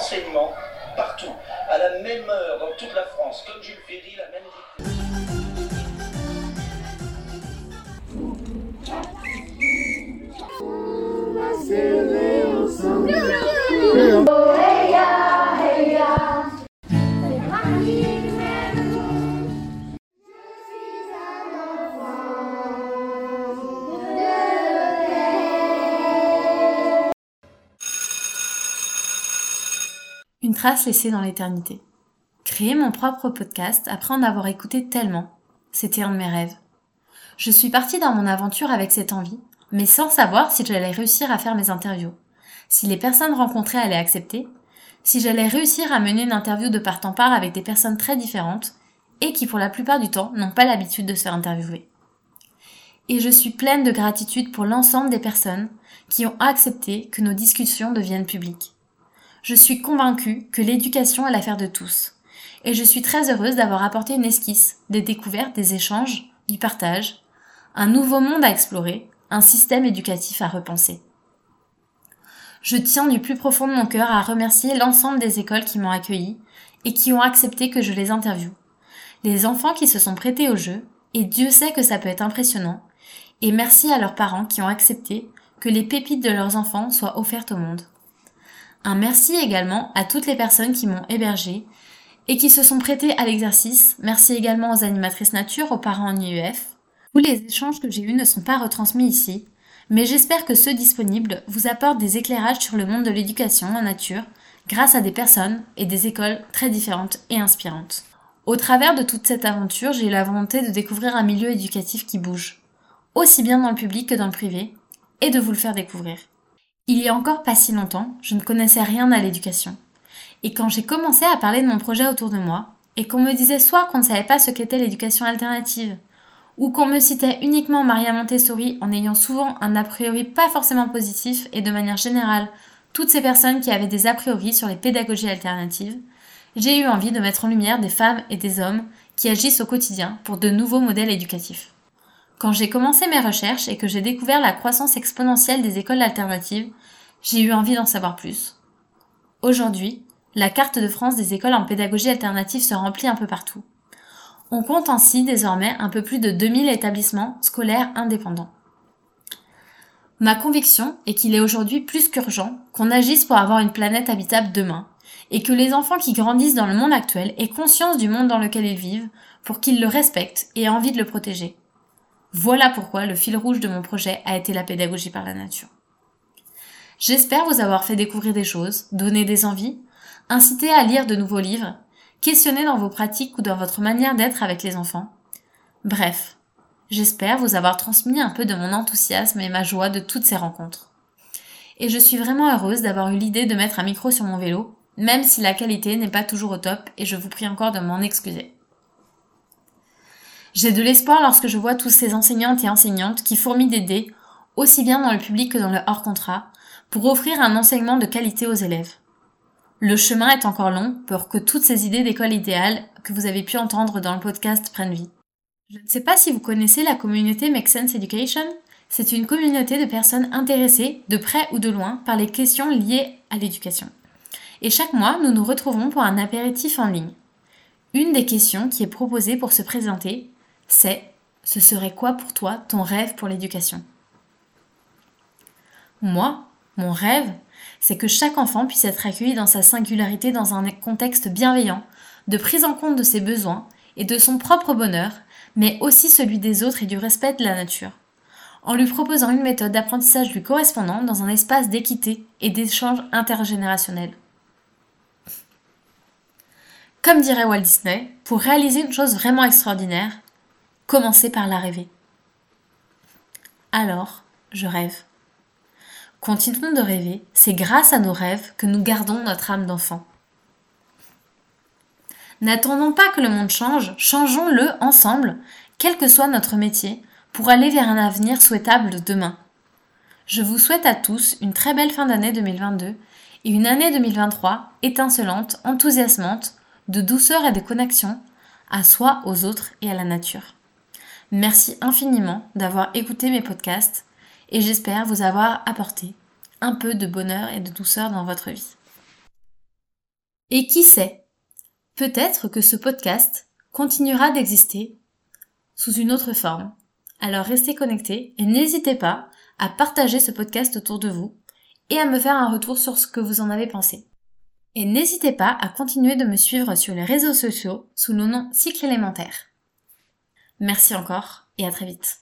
enseignement partout, à la même heure dans toute la France, comme Jules Ferry, la même Une trace laissée dans l'éternité. Créer mon propre podcast après en avoir écouté tellement, c'était un de mes rêves. Je suis partie dans mon aventure avec cette envie, mais sans savoir si j'allais réussir à faire mes interviews, si les personnes rencontrées allaient accepter, si j'allais réussir à mener une interview de part en part avec des personnes très différentes et qui pour la plupart du temps n'ont pas l'habitude de se faire interviewer. Et je suis pleine de gratitude pour l'ensemble des personnes qui ont accepté que nos discussions deviennent publiques. Je suis convaincue que l'éducation est l'affaire de tous. Et je suis très heureuse d'avoir apporté une esquisse, des découvertes, des échanges, du partage, un nouveau monde à explorer, un système éducatif à repenser. Je tiens du plus profond de mon cœur à remercier l'ensemble des écoles qui m'ont accueilli et qui ont accepté que je les interviewe. Les enfants qui se sont prêtés au jeu, et Dieu sait que ça peut être impressionnant, et merci à leurs parents qui ont accepté que les pépites de leurs enfants soient offertes au monde. Un merci également à toutes les personnes qui m'ont hébergé et qui se sont prêtées à l'exercice. Merci également aux animatrices nature, aux parents en IEF. Tous les échanges que j'ai eus ne sont pas retransmis ici, mais j'espère que ceux disponibles vous apportent des éclairages sur le monde de l'éducation en nature grâce à des personnes et des écoles très différentes et inspirantes. Au travers de toute cette aventure, j'ai eu la volonté de découvrir un milieu éducatif qui bouge, aussi bien dans le public que dans le privé, et de vous le faire découvrir. Il y a encore pas si longtemps, je ne connaissais rien à l'éducation. Et quand j'ai commencé à parler de mon projet autour de moi, et qu'on me disait soit qu'on ne savait pas ce qu'était l'éducation alternative, ou qu'on me citait uniquement Maria Montessori en ayant souvent un a priori pas forcément positif et de manière générale toutes ces personnes qui avaient des a priori sur les pédagogies alternatives, j'ai eu envie de mettre en lumière des femmes et des hommes qui agissent au quotidien pour de nouveaux modèles éducatifs. Quand j'ai commencé mes recherches et que j'ai découvert la croissance exponentielle des écoles alternatives, j'ai eu envie d'en savoir plus. Aujourd'hui, la carte de France des écoles en pédagogie alternative se remplit un peu partout. On compte ainsi désormais un peu plus de 2000 établissements scolaires indépendants. Ma conviction est qu'il est aujourd'hui plus qu'urgent qu'on agisse pour avoir une planète habitable demain, et que les enfants qui grandissent dans le monde actuel aient conscience du monde dans lequel ils vivent pour qu'ils le respectent et aient envie de le protéger. Voilà pourquoi le fil rouge de mon projet a été la pédagogie par la nature. J'espère vous avoir fait découvrir des choses, donner des envies, inciter à lire de nouveaux livres, questionner dans vos pratiques ou dans votre manière d'être avec les enfants. Bref, j'espère vous avoir transmis un peu de mon enthousiasme et ma joie de toutes ces rencontres. Et je suis vraiment heureuse d'avoir eu l'idée de mettre un micro sur mon vélo, même si la qualité n'est pas toujours au top et je vous prie encore de m'en excuser. J'ai de l'espoir lorsque je vois tous ces enseignantes et enseignantes qui fourmillent d'aider, aussi bien dans le public que dans le hors contrat, pour offrir un enseignement de qualité aux élèves. Le chemin est encore long pour que toutes ces idées d'école idéale que vous avez pu entendre dans le podcast prennent vie. Je ne sais pas si vous connaissez la communauté Make Sense Education. C'est une communauté de personnes intéressées, de près ou de loin, par les questions liées à l'éducation. Et chaque mois, nous nous retrouvons pour un apéritif en ligne. Une des questions qui est proposée pour se présenter c'est ce serait quoi pour toi ton rêve pour l'éducation? Moi, mon rêve, c'est que chaque enfant puisse être accueilli dans sa singularité dans un contexte bienveillant, de prise en compte de ses besoins et de son propre bonheur, mais aussi celui des autres et du respect de la nature, en lui proposant une méthode d'apprentissage lui correspondant dans un espace d'équité et d'échange intergénérationnel. Comme dirait Walt Disney, pour réaliser une chose vraiment extraordinaire, commencez par la rêver. Alors, je rêve. Continuons de rêver, c'est grâce à nos rêves que nous gardons notre âme d'enfant. N'attendons pas que le monde change, changeons-le ensemble, quel que soit notre métier, pour aller vers un avenir souhaitable de demain. Je vous souhaite à tous une très belle fin d'année 2022 et une année 2023 étincelante, enthousiasmante, de douceur et de connexion à soi, aux autres et à la nature. Merci infiniment d'avoir écouté mes podcasts et j'espère vous avoir apporté un peu de bonheur et de douceur dans votre vie. Et qui sait, peut-être que ce podcast continuera d'exister sous une autre forme. Alors restez connectés et n'hésitez pas à partager ce podcast autour de vous et à me faire un retour sur ce que vous en avez pensé. Et n'hésitez pas à continuer de me suivre sur les réseaux sociaux sous le nom Cycle élémentaire. Merci encore et à très vite.